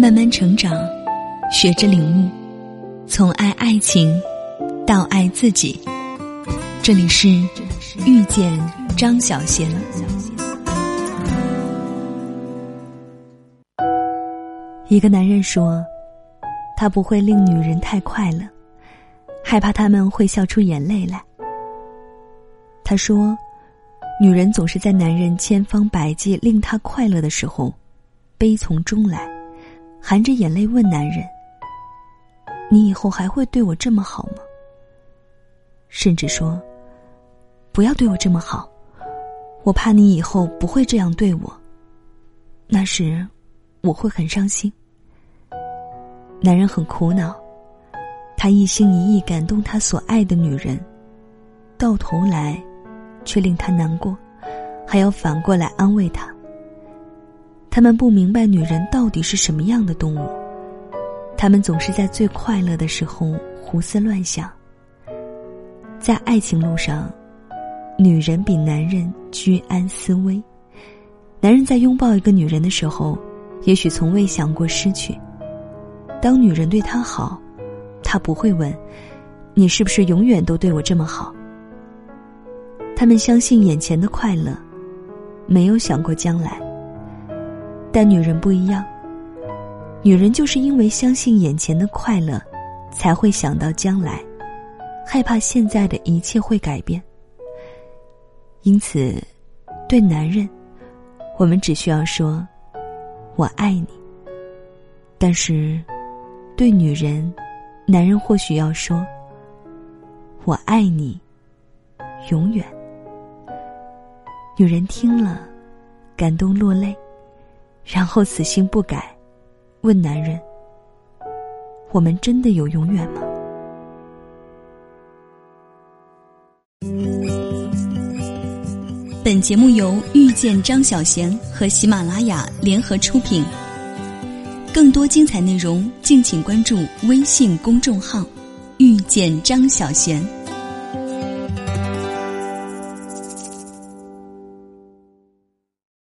慢慢成长，学着领悟，从爱爱情到爱自己。这里是遇见张小贤。一个男人说，他不会令女人太快乐，害怕他们会笑出眼泪来。他说，女人总是在男人千方百计令她快乐的时候，悲从中来。含着眼泪问男人：“你以后还会对我这么好吗？”甚至说：“不要对我这么好，我怕你以后不会这样对我。那时，我会很伤心。”男人很苦恼，他一心一意感动他所爱的女人，到头来，却令他难过，还要反过来安慰他。他们不明白女人到底是什么样的动物，他们总是在最快乐的时候胡思乱想。在爱情路上，女人比男人居安思危。男人在拥抱一个女人的时候，也许从未想过失去。当女人对他好，他不会问：“你是不是永远都对我这么好？”他们相信眼前的快乐，没有想过将来。但女人不一样，女人就是因为相信眼前的快乐，才会想到将来，害怕现在的一切会改变。因此，对男人，我们只需要说“我爱你”；但是，对女人，男人或许要说“我爱你，永远”。女人听了，感动落泪。然后死性不改，问男人：“我们真的有永远吗？”本节目由遇见张小贤和喜马拉雅联合出品。更多精彩内容，敬请关注微信公众号“遇见张小贤”。